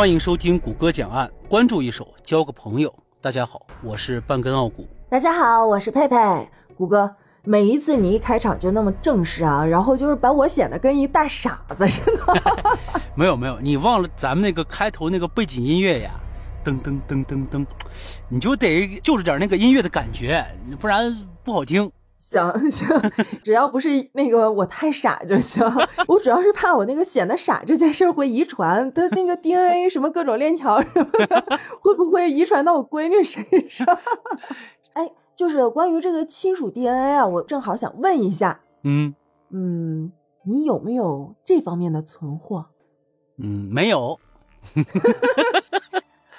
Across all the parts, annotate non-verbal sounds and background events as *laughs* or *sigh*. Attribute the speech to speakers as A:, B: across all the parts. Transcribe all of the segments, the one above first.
A: 欢迎收听谷歌讲案，关注一手，交个朋友。大家好，我是半根傲骨。
B: 大家好，我是佩佩。谷歌，每一次你一开场就那么正式啊，然后就是把我显得跟一大傻子似的。*laughs*
A: 没有没有，你忘了咱们那个开头那个背景音乐呀？噔噔噔噔噔，你就得就是点那个音乐的感觉，不然不好听。
B: 行 *laughs* 行，只要不是那个我太傻就行。*laughs* 我主要是怕我那个显得傻这件事会遗传，他那个 DNA 什么各种链条什么的，*laughs* 会不会遗传到我闺女身上？哎，就是关于这个亲属 DNA 啊，我正好想问一下。
A: 嗯
B: 嗯，你有没有这方面的存货？
A: 嗯，没有。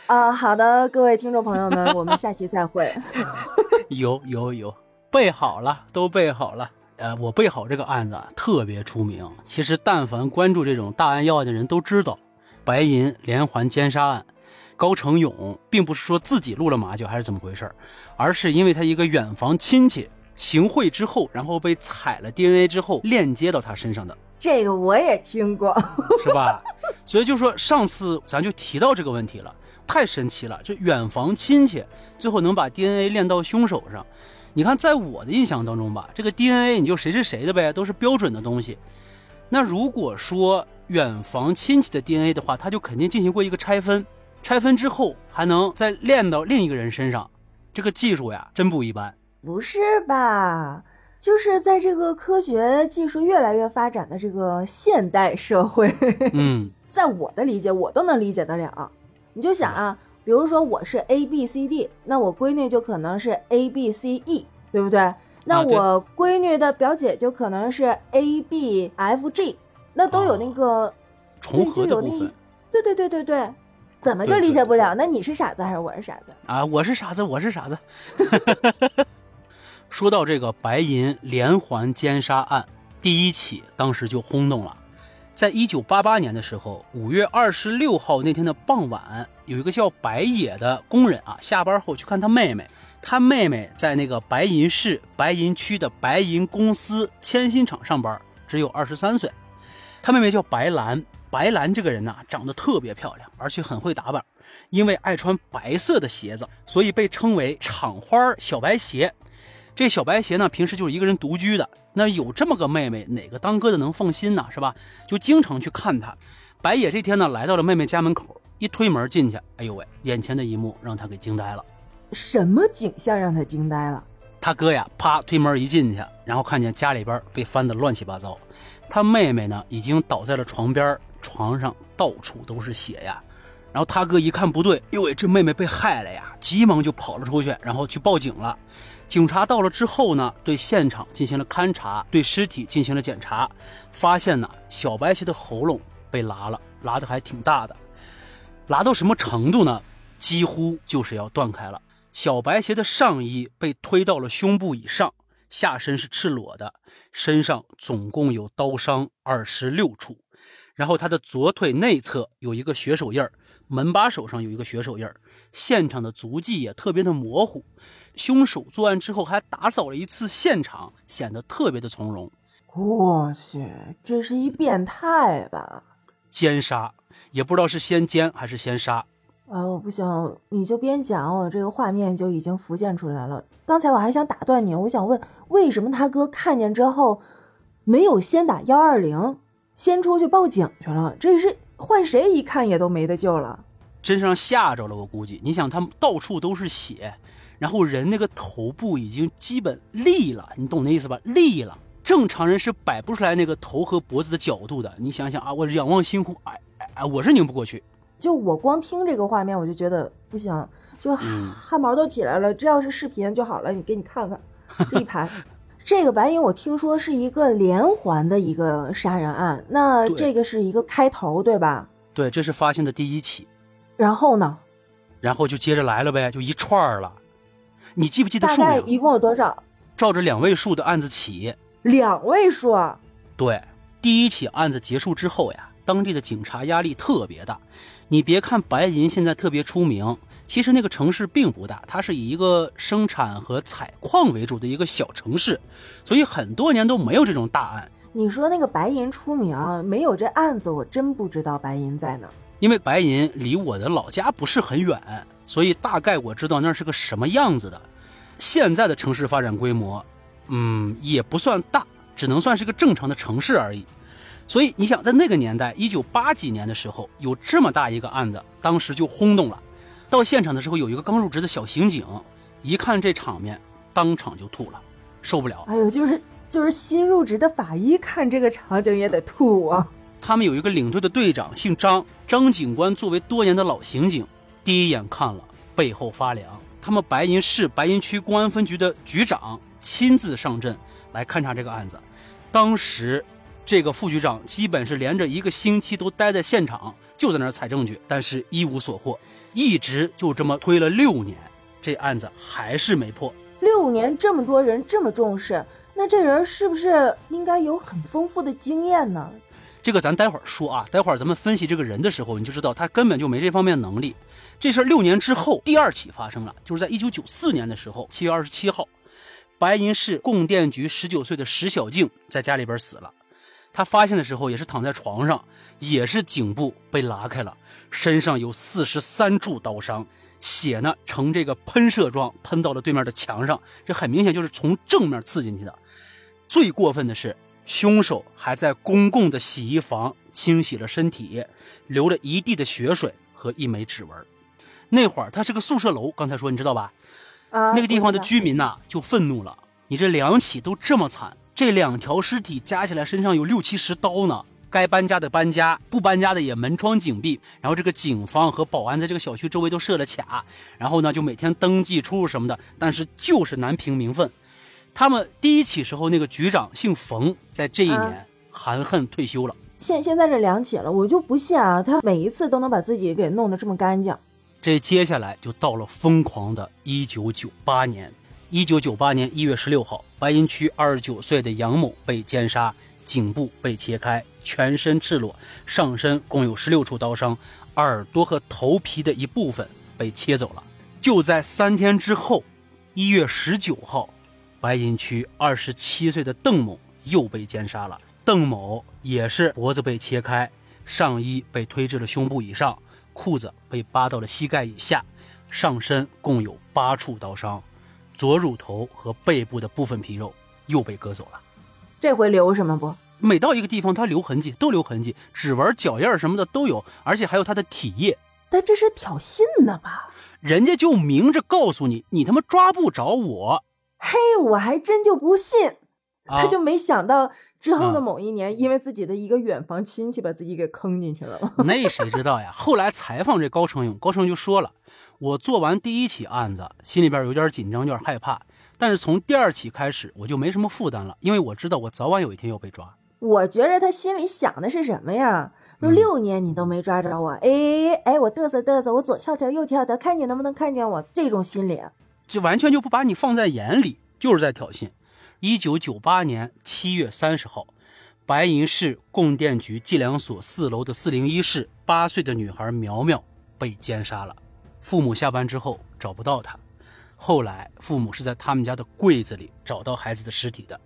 B: 啊，好的，各位听众朋友们，我们下期再会。
A: 有有有。备好了，都备好了。呃，我备好这个案子特别出名。其实，但凡关注这种大案要案的人都知道，白银连环奸杀案，高成勇并不是说自己露了马脚还是怎么回事而是因为他一个远房亲戚行贿之后，然后被采了 DNA 之后链接到他身上的。
B: 这个我也听过，*laughs*
A: 是吧？所以就说上次咱就提到这个问题了，太神奇了。就远房亲戚最后能把 DNA 链到凶手上。你看，在我的印象当中吧，这个 DNA 你就谁是谁的呗，都是标准的东西。那如果说远房亲戚的 DNA 的话，他就肯定进行过一个拆分，拆分之后还能再练到另一个人身上，这个技术呀，真不一般。
B: 不是吧？就是在这个科学技术越来越发展的这个现代社会，
A: 嗯，*laughs*
B: 在我的理解，我都能理解得了。你就想啊。比如说我是 A B C D，那我闺女就可能是 A B C E，对不对？那我闺女的表姐就可能是 A B F G，那都有那个
A: 重合的部分。
B: 对对对对对，怎么就理解不了？那你是傻子还是我是傻子？
A: 啊，我是傻子，我是傻子。*laughs* 说到这个白银连环奸杀案，第一起当时就轰动了。在一九八八年的时候，五月二十六号那天的傍晚，有一个叫白野的工人啊，下班后去看他妹妹。他妹妹在那个白银市白银区的白银公司铅芯厂上班，只有二十三岁。他妹妹叫白兰，白兰这个人呐，长得特别漂亮，而且很会打扮。因为爱穿白色的鞋子，所以被称为厂花小白鞋。这小白鞋呢，平时就是一个人独居的。那有这么个妹妹，哪个当哥的能放心呢？是吧？就经常去看她。白野这天呢，来到了妹妹家门口，一推门进去，哎呦喂，眼前的一幕让他给惊呆了。
B: 什么景象让他惊呆了？
A: 他哥呀，啪推门一进去，然后看见家里边被翻得乱七八糟，他妹妹呢已经倒在了床边，床上到处都是血呀。然后他哥一看不对，呦喂，这妹妹被害了呀，急忙就跑了出去，然后去报警了。警察到了之后呢，对现场进行了勘查，对尸体进行了检查，发现呢，小白鞋的喉咙被拉了，拉的还挺大的，拉到什么程度呢？几乎就是要断开了。小白鞋的上衣被推到了胸部以上，下身是赤裸的，身上总共有刀伤二十六处，然后他的左腿内侧有一个血手印儿，门把手上有一个血手印儿，现场的足迹也特别的模糊。凶手作案之后还打扫了一次现场，显得特别的从容。
B: 我去，这是一变态吧？
A: 奸杀，也不知道是先奸还是先杀。
B: 啊，我不行，你就边讲，我这个画面就已经浮现出来了。刚才我还想打断你，我想问，为什么他哥看见之后没有先打幺二零，先出去报警去了？这是换谁一看也都没得救了。
A: 真是让吓着了，我估计。你想，他们到处都是血。然后人那个头部已经基本立了，你懂那意思吧？立了，正常人是摆不出来那个头和脖子的角度的。你想想啊，我仰望星空，哎哎哎，我是拧不过去。
B: 就我光听这个画面，我就觉得不行，就汗毛都起来了。这要是视频就好了，你给你看看一排。*laughs* 这个白银我听说是一个连环的一个杀人案，那这个是一个开头，对吧？
A: 对，这是发现的第一起。
B: 然后呢？
A: 然后就接着来了呗，就一串儿了。你记不记得数
B: 量？一共有多少？
A: 照着两位数的案子起，
B: 两位数。
A: 对，第一起案子结束之后呀，当地的警察压力特别大。你别看白银现在特别出名，其实那个城市并不大，它是以一个生产和采矿为主的一个小城市，所以很多年都没有这种大案。
B: 你说那个白银出名，没有这案子，我真不知道白银在哪。
A: 因为白银离我的老家不是很远，所以大概我知道那是个什么样子的。现在的城市发展规模，嗯，也不算大，只能算是个正常的城市而已。所以你想，在那个年代，一九八几年的时候，有这么大一个案子，当时就轰动了。到现场的时候，有一个刚入职的小刑警，一看这场面，当场就吐了，受不了。
B: 哎呦，就是就是新入职的法医看这个场景也得吐啊。
A: 他们有一个领队的队长，姓张，张警官作为多年的老刑警，第一眼看了背后发凉。他们白银市白银区公安分局的局长亲自上阵来勘察这个案子。当时，这个副局长基本是连着一个星期都待在现场，就在那儿采证据，但是一无所获，一直就这么推了六年，这案子还是没破。
B: 六年这么多人这么重视，那这人是不是应该有很丰富的经验呢？
A: 这个咱待会儿说啊，待会儿咱们分析这个人的时候，你就知道他根本就没这方面能力。这事儿六年之后，第二起发生了，就是在一九九四年的时候，七月二十七号，白银市供电局十九岁的石小静在家里边死了。他发现的时候也是躺在床上，也是颈部被拉开了，身上有四十三处刀伤，血呢呈这个喷射状喷到了对面的墙上，这很明显就是从正面刺进去的。最过分的是。凶手还在公共的洗衣房清洗了身体，流了一地的血水和一枚指纹。那会儿他是个宿舍楼，刚才说你知道吧？
B: 啊，
A: 那个地方的居民呐就愤怒了。你这两起都这么惨，这两条尸体加起来身上有六七十刀呢。该搬家的搬家，不搬家的也门窗紧闭。然后这个警方和保安在这个小区周围都设了卡，然后呢就每天登记出入什么的，但是就是难平民愤。他们第一起时候那个局长姓冯，在这一年含恨退休了。
B: 现现在这两起了，我就不信啊，他每一次都能把自己给弄得这么干净。
A: 这接下来就到了疯狂的1998年。1998年1月16号，白银区29岁的杨某被奸杀，颈部被切开，全身赤裸，上身共有16处刀伤，耳朵和头皮的一部分被切走了。就在三天之后，1月19号。白银区二十七岁的邓某又被奸杀了。邓某也是脖子被切开，上衣被推至了胸部以上，裤子被扒到了膝盖以下，上身共有八处刀伤，左乳头和背部的部分皮肉又被割走了。
B: 这回留什么不？
A: 每到一个地方，他留痕迹，都留痕迹，指纹、脚印什么的都有，而且还有他的体液。
B: 但这是挑衅呢吧？
A: 人家就明着告诉你，你他妈抓不着我。
B: 嘿，我还真就不信，他就没想到之后的某一年，因为自己的一个远房亲戚把自己给坑进去了。
A: 那谁知道呀？后来采访这高成勇，高成勇就说了：“我做完第一起案子，心里边有点紧张，有点害怕，但是从第二起开始，我就没什么负担了，因为我知道我早晚有一天要被抓。”
B: 我觉着他心里想的是什么呀？都六年你都没抓着我，哎哎，我嘚瑟嘚瑟，我左跳跳右跳跳，看你能不能看见我，这种心理。
A: 就完全就不把你放在眼里，就是在挑衅。一九九八年七月三十号，白银市供电局计量所四楼的四零一室，八岁的女孩苗苗被奸杀了。父母下班之后找不到她，后来父母是在他们家的柜子里找到孩子的尸体的。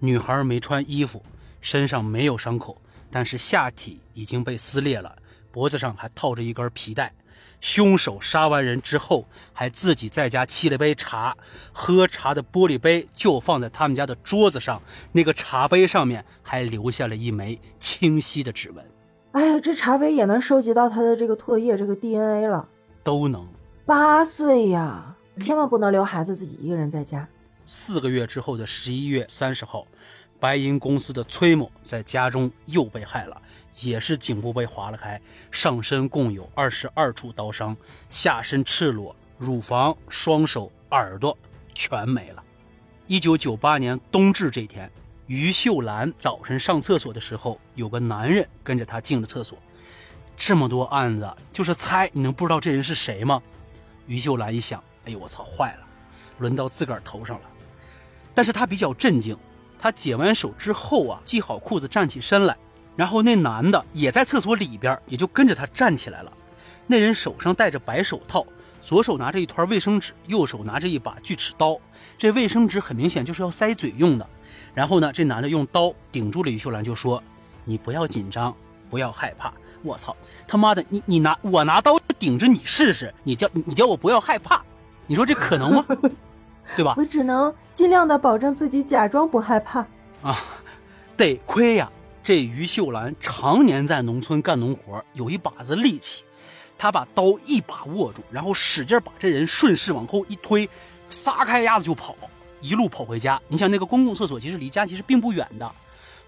A: 女孩没穿衣服，身上没有伤口，但是下体已经被撕裂了，脖子上还套着一根皮带。凶手杀完人之后，还自己在家沏了杯茶，喝茶的玻璃杯就放在他们家的桌子上，那个茶杯上面还留下了一枚清晰的指纹。
B: 哎呀，这茶杯也能收集到他的这个唾液，这个 DNA 了，
A: 都能。
B: 八岁呀，千万不能留孩子自己一个人在家。
A: 四个月之后的十一月三十号，白银公司的崔某在家中又被害了。也是颈部被划了开，上身共有二十二处刀伤，下身赤裸，乳房、双手、耳朵全没了。一九九八年冬至这天，于秀兰早晨上厕所的时候，有个男人跟着她进了厕所。这么多案子，就是猜你能不知道这人是谁吗？于秀兰一想，哎呦我操，坏了，轮到自个儿头上了。但是她比较镇静，她解完手之后啊，系好裤子，站起身来。然后那男的也在厕所里边，也就跟着他站起来了。那人手上戴着白手套，左手拿着一团卫生纸，右手拿着一把锯齿刀。这卫生纸很明显就是要塞嘴用的。然后呢，这男的用刀顶住了于秀兰，就说：“你不要紧张，不要害怕，我操，他妈的，你你拿我拿刀顶着你试试，你叫你叫我不要害怕，你说这可能吗？*laughs* 对吧？
B: 我只能尽量的保证自己假装不害怕
A: 啊。得亏呀，这于秀兰常年在农村干农活，有一把子力气，她把刀一把握住，然后使劲把这人顺势往后一推，撒开丫子就跑，一路跑回家。你想那个公共厕所其实离家其实并不远的。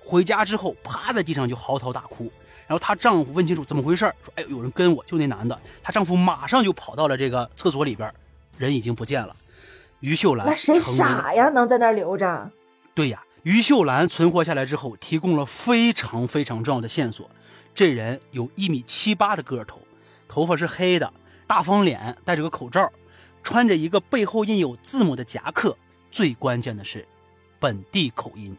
A: 回家之后，趴在地上就嚎啕大哭。然后她丈夫问清楚怎么回事，说：“哎，有人跟我，就那男的。”她丈夫马上就跑到了这个厕所里边，人已经不见了。于秀兰
B: 那谁傻呀，能在那儿留着？
A: 对呀，于秀兰存活下来之后，提供了非常非常重要的线索。这人有一米七八的个头，头发是黑的，大方脸，戴着个口罩，穿着一个背后印有字母的夹克。最关键的是，本地口音。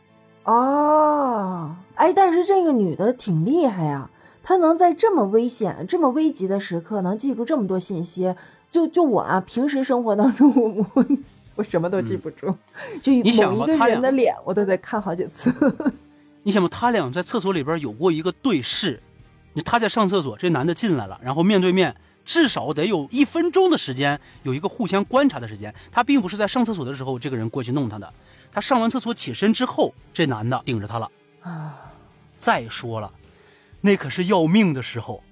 B: 哦，哎，但是这个女的挺厉害呀，她能在这么危险、这么危急的时刻能记住这么多信息。就就我啊，平时生活当中，我我我什么都记不住，就某一个人的脸，我都得看好几次。*laughs*
A: 你想嘛，他俩在厕所里边有过一个对视，你他在上厕所，这男的进来了，然后面对面，至少得有一分钟的时间，有一个互相观察的时间。他并不是在上厕所的时候，这个人过去弄他的。他上完厕所起身之后，这男的顶着他了啊！再说了，那可是要命的时候，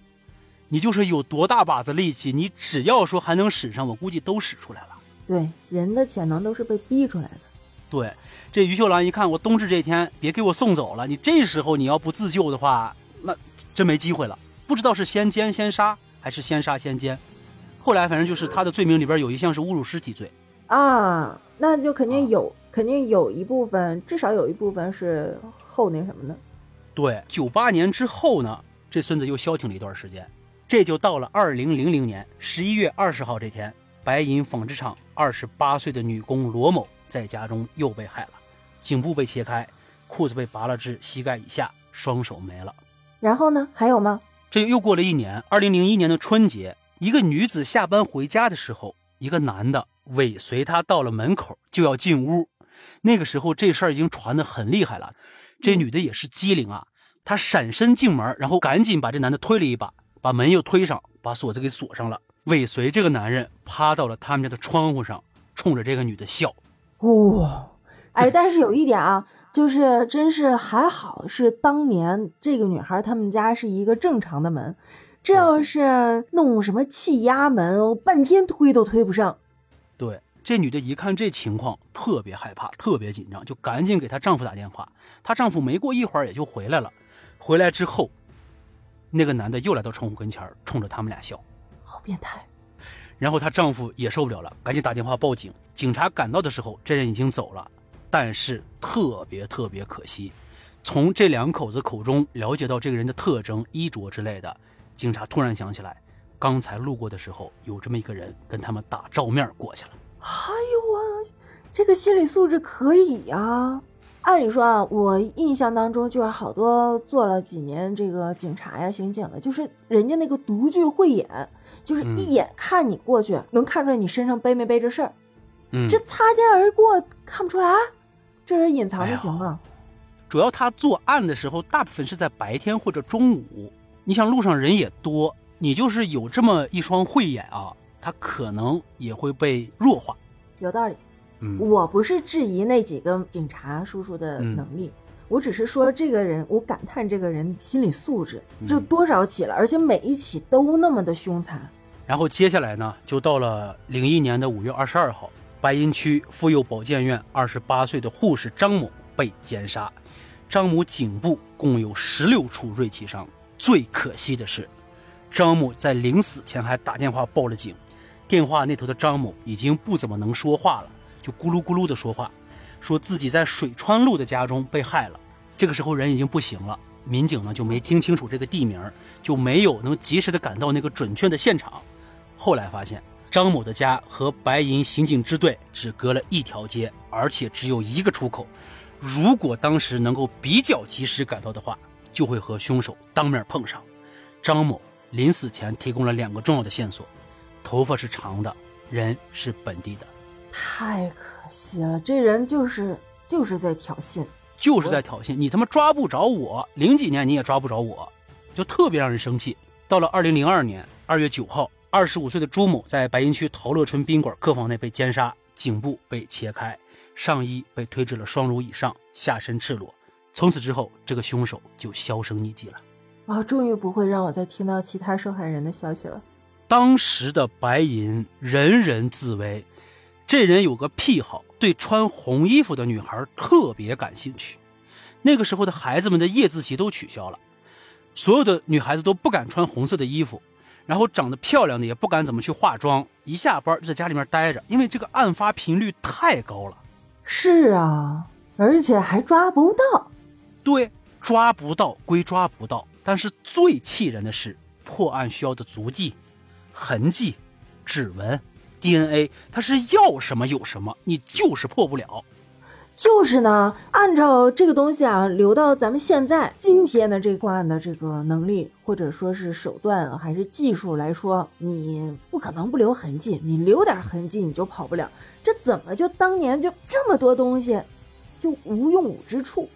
A: 你就是有多大把子力气，你只要说还能使上，我估计都使出来了。
B: 对，人的潜能都是被逼出来的。
A: 对，这于秀兰一看，我冬至这天别给我送走了，你这时候你要不自救的话，那真没机会了。不知道是先奸先杀，还是先杀先奸。后来反正就是他的罪名里边有一项是侮辱尸体罪
B: 啊，那就肯定有。肯定有一部分，至少有一部分是后那什么的。
A: 对，九八年之后呢，这孙子又消停了一段时间。这就到了二零零零年十一月二十号这天，白银纺织厂二十八岁的女工罗某在家中又被害了，颈部被切开，裤子被拔了至膝盖以下，双手没了。
B: 然后呢？还有吗？
A: 这又过了一年，二零零一年的春节，一个女子下班回家的时候，一个男的尾随她到了门口，就要进屋。那个时候，这事儿已经传得很厉害了。这女的也是机灵啊，她闪身进门，然后赶紧把这男的推了一把，把门又推上，把锁子给锁上了，尾随这个男人趴到了他们家的窗户上，冲着这个女的笑。
B: 哇，哎，*laughs* 但是有一点啊，就是真是还好是当年这个女孩他们家是一个正常的门，这要是弄什么气压门，半天推都推不上。
A: 对。这女的一看这情况，特别害怕，特别紧张，就赶紧给她丈夫打电话。她丈夫没过一会儿也就回来了。回来之后，那个男的又来到窗户跟前，冲着他们俩笑，
B: 好变态。
A: 然后她丈夫也受不了了，赶紧打电话报警。警察赶到的时候，这人已经走了。但是特别特别可惜，从这两口子口中了解到这个人的特征、衣着之类的，警察突然想起来，刚才路过的时候有这么一个人跟他们打照面过去了。
B: 哎呦我，这个心理素质可以呀！按理说啊，我印象当中就是好多做了几年这个警察呀、刑警的，就是人家那个独具慧眼，就是一眼看你过去，能看出来你身上背没背着事儿。
A: 嗯，
B: 这擦肩而过看不出来，这是隐藏的行吗？
A: 主要他作案的时候，大部分是在白天或者中午。你想路上人也多，你就是有这么一双慧眼啊。他可能也会被弱化，
B: 有道理。嗯，我不是质疑那几个警察叔叔的能力，我只是说这个人，我感叹这个人心理素质就多少起了，而且每一起都那么的凶残。
A: 然后接下来呢，就到了零一年的五月二十二号，白银区妇幼保健院二十八岁的护士张某被奸杀，张某颈部共有十六处锐器伤。最可惜的是，张某在临死前还打电话报了警。电话那头的张某已经不怎么能说话了，就咕噜咕噜的说话，说自己在水川路的家中被害了。这个时候人已经不行了，民警呢就没听清楚这个地名，就没有能及时的赶到那个准确的现场。后来发现张某的家和白银刑警支队只隔了一条街，而且只有一个出口。如果当时能够比较及时赶到的话，就会和凶手当面碰上。张某临死前提供了两个重要的线索。头发是长的，人是本地的，
B: 太可惜了。这人就是就是在挑衅，
A: 就是在挑衅。你他妈抓不着我，零几年你也抓不着我，就特别让人生气。到了二零零二年二月九号，二十五岁的朱某在白银区陶乐春宾馆客房内被奸杀，颈部被切开，上衣被推至了双乳以上，下身赤裸。从此之后，这个凶手就销声匿迹了。
B: 啊，终于不会让我再听到其他受害人的消息了。
A: 当时的白银人人自危，这人有个癖好，对穿红衣服的女孩特别感兴趣。那个时候的孩子们的夜自习都取消了，所有的女孩子都不敢穿红色的衣服，然后长得漂亮的也不敢怎么去化妆，一下班就在家里面待着，因为这个案发频率太高了。
B: 是啊，而且还抓不到。
A: 对，抓不到归抓不到，但是最气人的是，破案需要的足迹、痕迹、指纹、DNA，它是要什么有什么，你就是破不了。
B: 就是呢，按照这个东西啊，留到咱们现在今天的这破案的这个能力，或者说是手段还是技术来说，你不可能不留痕迹，你留点痕迹你就跑不了。这怎么就当年就这么多东西，就无用武之处？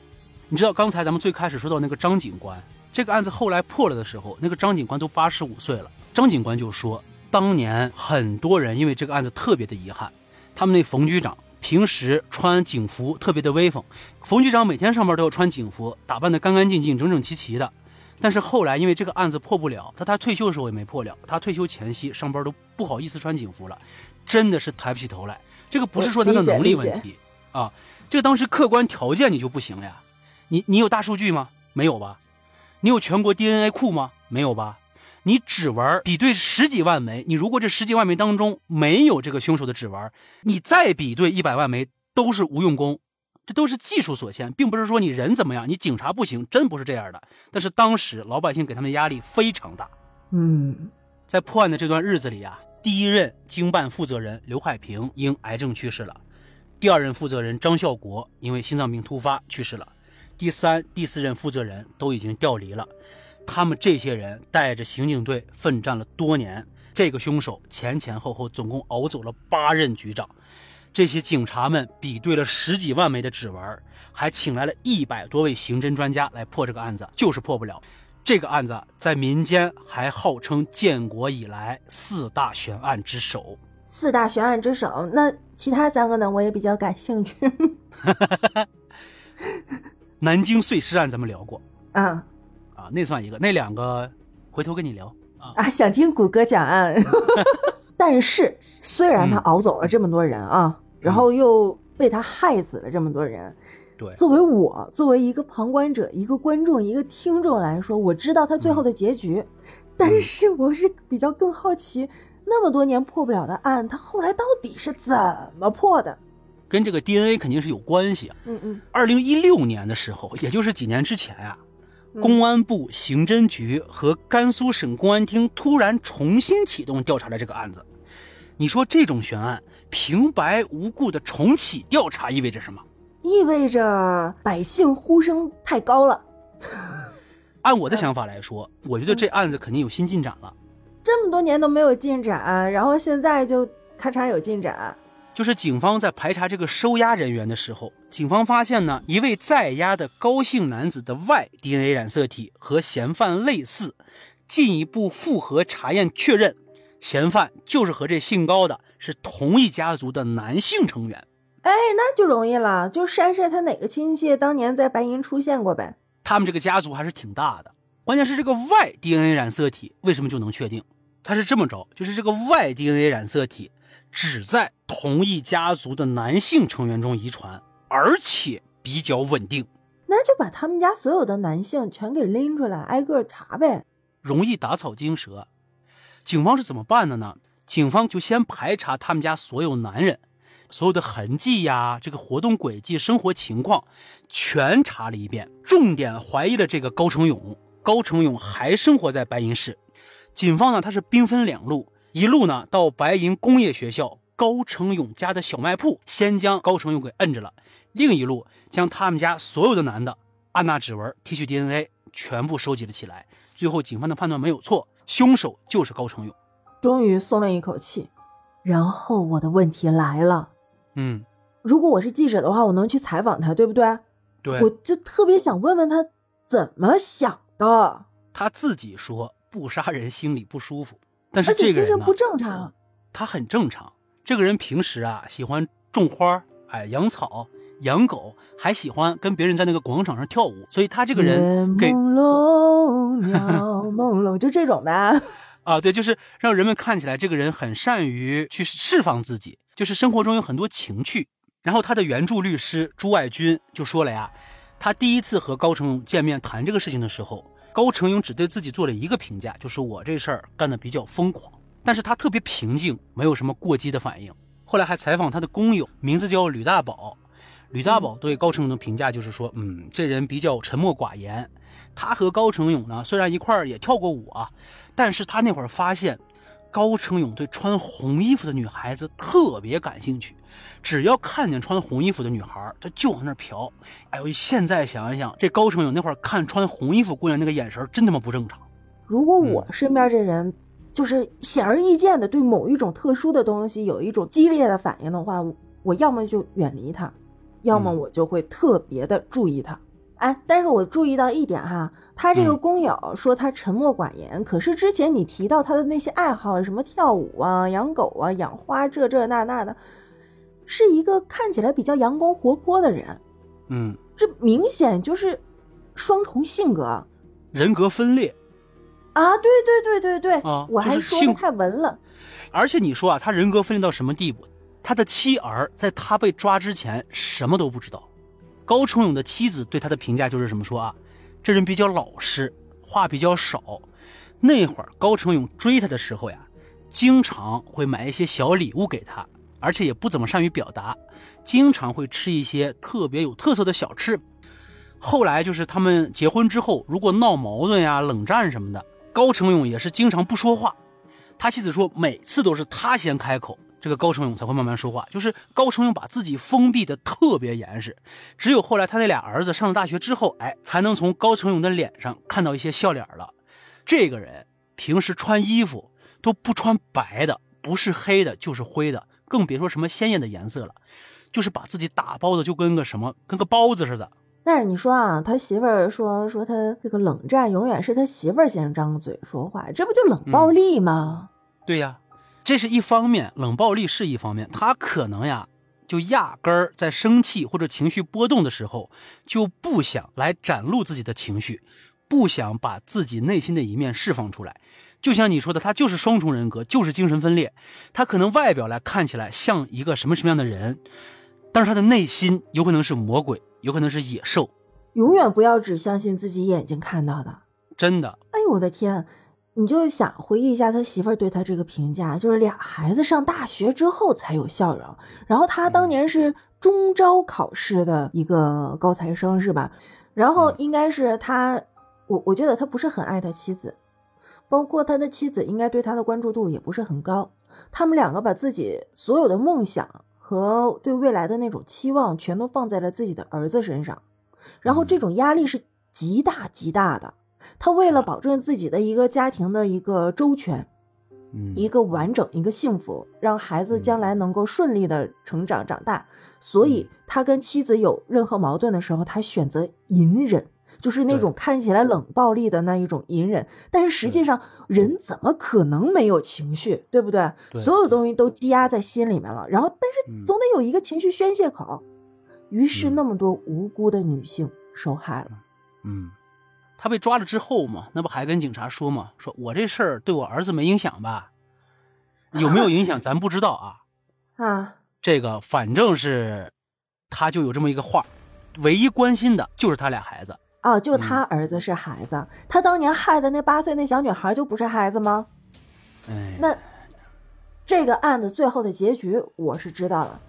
A: 你知道刚才咱们最开始说到那个张警官，这个案子后来破了的时候，那个张警官都八十五岁了。张警官就说，当年很多人因为这个案子特别的遗憾，他们那冯局长。平时穿警服特别的威风，冯局长每天上班都要穿警服，打扮的干干净净、整整齐齐的。但是后来因为这个案子破不了，他他退休的时候也没破了。他退休前夕上班都不好意思穿警服了，真的是抬不起头来。这个不是说他的能力问题啊，这个当时客观条件你就不行了呀。你你有大数据吗？没有吧？你有全国 DNA 库吗？没有吧？你指纹比对十几万枚，你如果这十几万枚当中没有这个凶手的指纹，你再比对一百万枚都是无用功，这都是技术所限，并不是说你人怎么样，你警察不行，真不是这样的。但是当时老百姓给他们压力非常大，
B: 嗯，
A: 在破案的这段日子里啊，第一任经办负责人刘海平因癌症去世了，第二任负责人张孝国因为心脏病突发去世了，第三、第四任负责人都已经调离了。他们这些人带着刑警队奋战了多年，这个凶手前前后后总共熬走了八任局长。这些警察们比对了十几万枚的指纹，还请来了一百多位刑侦专家来破这个案子，就是破不了。这个案子在民间还号称建国以来四大悬案之首。
B: 四大悬案之首，那其他三个呢？我也比较感兴趣。*laughs*
A: 南京碎尸案咱们聊过
B: 啊。
A: 啊，那算一个，那两个回头跟你聊啊。
B: 啊，想听谷歌讲案，*laughs* 但是虽然他熬走了这么多人啊，然后又被他害死了这么多人，
A: 对，
B: 作为我作为一个旁观者、一个观众、一个听众来说，我知道他最后的结局，但是我是比较更好奇，那么多年破不了的案，他后来到底是怎么破的？
A: 跟这个 DNA 肯定是有关系啊。
B: 嗯嗯。
A: 二零一六年的时候，也就是几年之前啊。公安部刑侦局和甘肃省公安厅突然重新启动调查了这个案子，你说这种悬案平白无故的重启调查意味着什么？
B: 意味着百姓呼声太高了。*laughs*
A: 按我的想法来说，我觉得这案子肯定有新进展了。
B: 这么多年都没有进展，然后现在就咔嚓有进展。
A: 就是警方在排查这个收押人员的时候，警方发现呢，一位在押的高姓男子的 Y DNA 染色体和嫌犯类似，进一步复核查验确认，嫌犯就是和这姓高的是同一家族的男性成员。
B: 哎，那就容易了，就筛筛他哪个亲戚当年在白银出现过呗。
A: 他们这个家族还是挺大的，关键是这个 Y DNA 染色体为什么就能确定？他是这么着，就是这个 Y DNA 染色体。只在同一家族的男性成员中遗传，而且比较稳定。
B: 那就把他们家所有的男性全给拎出来，挨个查呗。
A: 容易打草惊蛇。警方是怎么办的呢？警方就先排查他们家所有男人，所有的痕迹呀，这个活动轨迹、生活情况，全查了一遍。重点怀疑了这个高成勇。高成勇还生活在白银市。警方呢，他是兵分两路。一路呢到白银工业学校高成勇家的小卖铺，先将高成勇给摁着了；另一路将他们家所有的男的按捺指纹、提取 DNA 全部收集了起来。最后警方的判断没有错，凶手就是高成勇。
B: 终于松了一口气。然后我的问题来了，
A: 嗯，
B: 如果我是记者的话，我能去采访他，对不对？
A: 对，
B: 我就特别想问问他怎么想的。
A: 他自己说不杀人心里不舒服，但是这个
B: 精神不正常。
A: 他很正常。这个人平时啊喜欢种花，哎，养草、养狗，还喜欢跟别人在那个广场上跳舞，所以他这个人给
B: 朦胧，鸟朦胧，就这种呗。*laughs*
A: 啊，对，就是让人们看起来这个人很善于去释放自己，就是生活中有很多情趣。然后他的原著律师朱爱军就说了呀，他第一次和高成勇见面谈这个事情的时候，高成勇只对自己做了一个评价，就是我这事儿干得比较疯狂，但是他特别平静，没有什么过激的反应。后来还采访他的工友，名字叫吕大宝，吕大宝对高成勇的评价就是说，嗯，这人比较沉默寡言。他和高成勇呢，虽然一块儿也跳过舞啊，但是他那会儿发现，高成勇对穿红衣服的女孩子特别感兴趣，只要看见穿红衣服的女孩，他就往那儿瞟。哎呦，现在想一想，这高成勇那会儿看穿红衣服姑娘那个眼神，真他妈不正常。
B: 如果我身边这人就是显而易见的对某一种特殊的东西有一种激烈的反应的话，我我要么就远离他，要么
A: 嗯
B: 我就会特别的注意他。哎，但是我注意到一点哈，他这个
A: 嗯
B: 工友说他沉默寡言，可是之前你提到他的那些爱好，什么跳舞啊、养狗啊、养花这这那那的，是一个看起来比较阳光活泼的人，
A: 嗯，
B: 这明显就是双重性格
A: 人格分裂。
B: 啊！对对对对对，
A: 啊
B: 我还说的太文了。
A: 而且你说啊，他人格分裂到什么地步？他的妻儿在他被抓之前什么都不知道。高成勇的妻子对他的评价就是什么说啊，这人比较老实，话比较少。那会儿高成勇追她的时候呀，经常会买一些小礼物给她，而且也不怎么善于表达，经常会吃一些特别有特色的小吃。后来就是他们结婚之后，如果闹矛盾呀、冷战什么的，高成勇也是经常不说话。他妻子说，每次都是他先开口，这个高成勇才会慢慢说话。就是高成勇把自己封闭的特别严实，只有后来他那俩儿子上了大学之后，哎，才能从高成勇的脸上看到一些笑脸了。这个人平时穿衣服都不穿白的，不是黑的就是灰的，更别说什么鲜艳的颜色了，就是把自己打包的就跟个什么，跟个包子似的。
B: 但是你说啊，他媳妇儿说说他这个冷战永远是他媳妇儿先张嘴说话，这不就冷暴力吗？
A: 对呀，这是一方面，冷暴力是一方面，他可能呀，就压根儿在生气或者情绪波动的时候，就不想来展露自己的情绪，不想把自己内心的一面释放出来。就像你说的，他就是双重人格，就是精神分裂。他可能外表来看起来像一个什么什么样的人，但是他的内心有可能是魔鬼，有可能是野兽，
B: 永远不要只相信自己眼睛看到的。
A: 真的。
B: 哎呦我的天！你就想回忆一下他媳妇儿对他这个评价，就是俩孩子上大学之后才有笑容，然后他当年是中招考试的一个高材生是吧？然后应该是他，我我觉得他不是很爱他妻子，包括他的妻子应该对他的关注度也不是很高。他们两个把自己所有的梦想和对未来的那种期望全都放在了自己的儿子身上，然后这种压力是极大极大的。他为了保证自己的一个家庭的一个周全，
A: 嗯，
B: 一个完整，一个幸福，让孩子将来能够顺利的成长长大，所以他跟妻子有任何矛盾的时候，他选择隐忍，就是那种看起来冷暴力的那一种隐忍。但是实际上，人怎么可能没有情绪，对不对？
A: 对
B: 所有东西都积压在心里面了，然后但
A: 嗯
B: 是总得有一个情绪宣泄口。于是
A: 嗯
B: 那么多无辜的女性受害了。
A: 嗯，他被抓了之后嘛，那不还跟警察说嘛，说我这事儿对我儿子没影响吧？有没有影响 *laughs* 咱不知道啊。
B: 啊，
A: 这个反正是，他就有这么一个话，唯一关心的就是他俩孩子。
B: 哦，就
A: 嗯
B: 他儿子是孩子，他当年害的那八岁那小女孩就不是孩子吗？
A: 哎，
B: 那这个案子最后的结局我是知道了。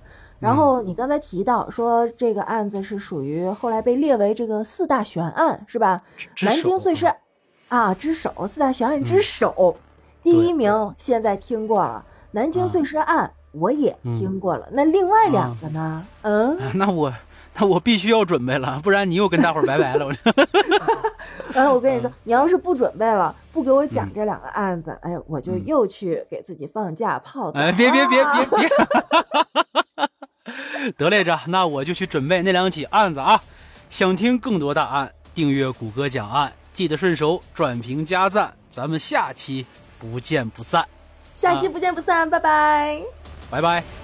B: 然后你刚才提到说这个案子是属于后来被列为这个四大悬案是吧？南京碎尸啊之首，四大悬案之
A: 嗯
B: 首，第一名现在听过了，南京
A: 啊
B: 碎尸案我也
A: 嗯
B: 听过了，那另外两
A: 啊
B: 个呢？嗯，
A: 哎那我那我必须要准备了，不然你又跟大伙儿拜拜了。我这
B: 然 *laughs* 后我跟你说，你要是不准备了，不给我讲
A: 嗯
B: 这两个案子，哎，我就
A: 嗯
B: 又去给自己放假泡澡。
A: 哎，别别别
B: 别
A: 别别，*laughs* *laughs* 得嘞，着那我就去准备那两起案子啊。想听更多大案，订阅谷歌讲案，记得顺手转评加赞。咱们下期不见不散，
B: 下期不见不散，拜拜，
A: 拜拜。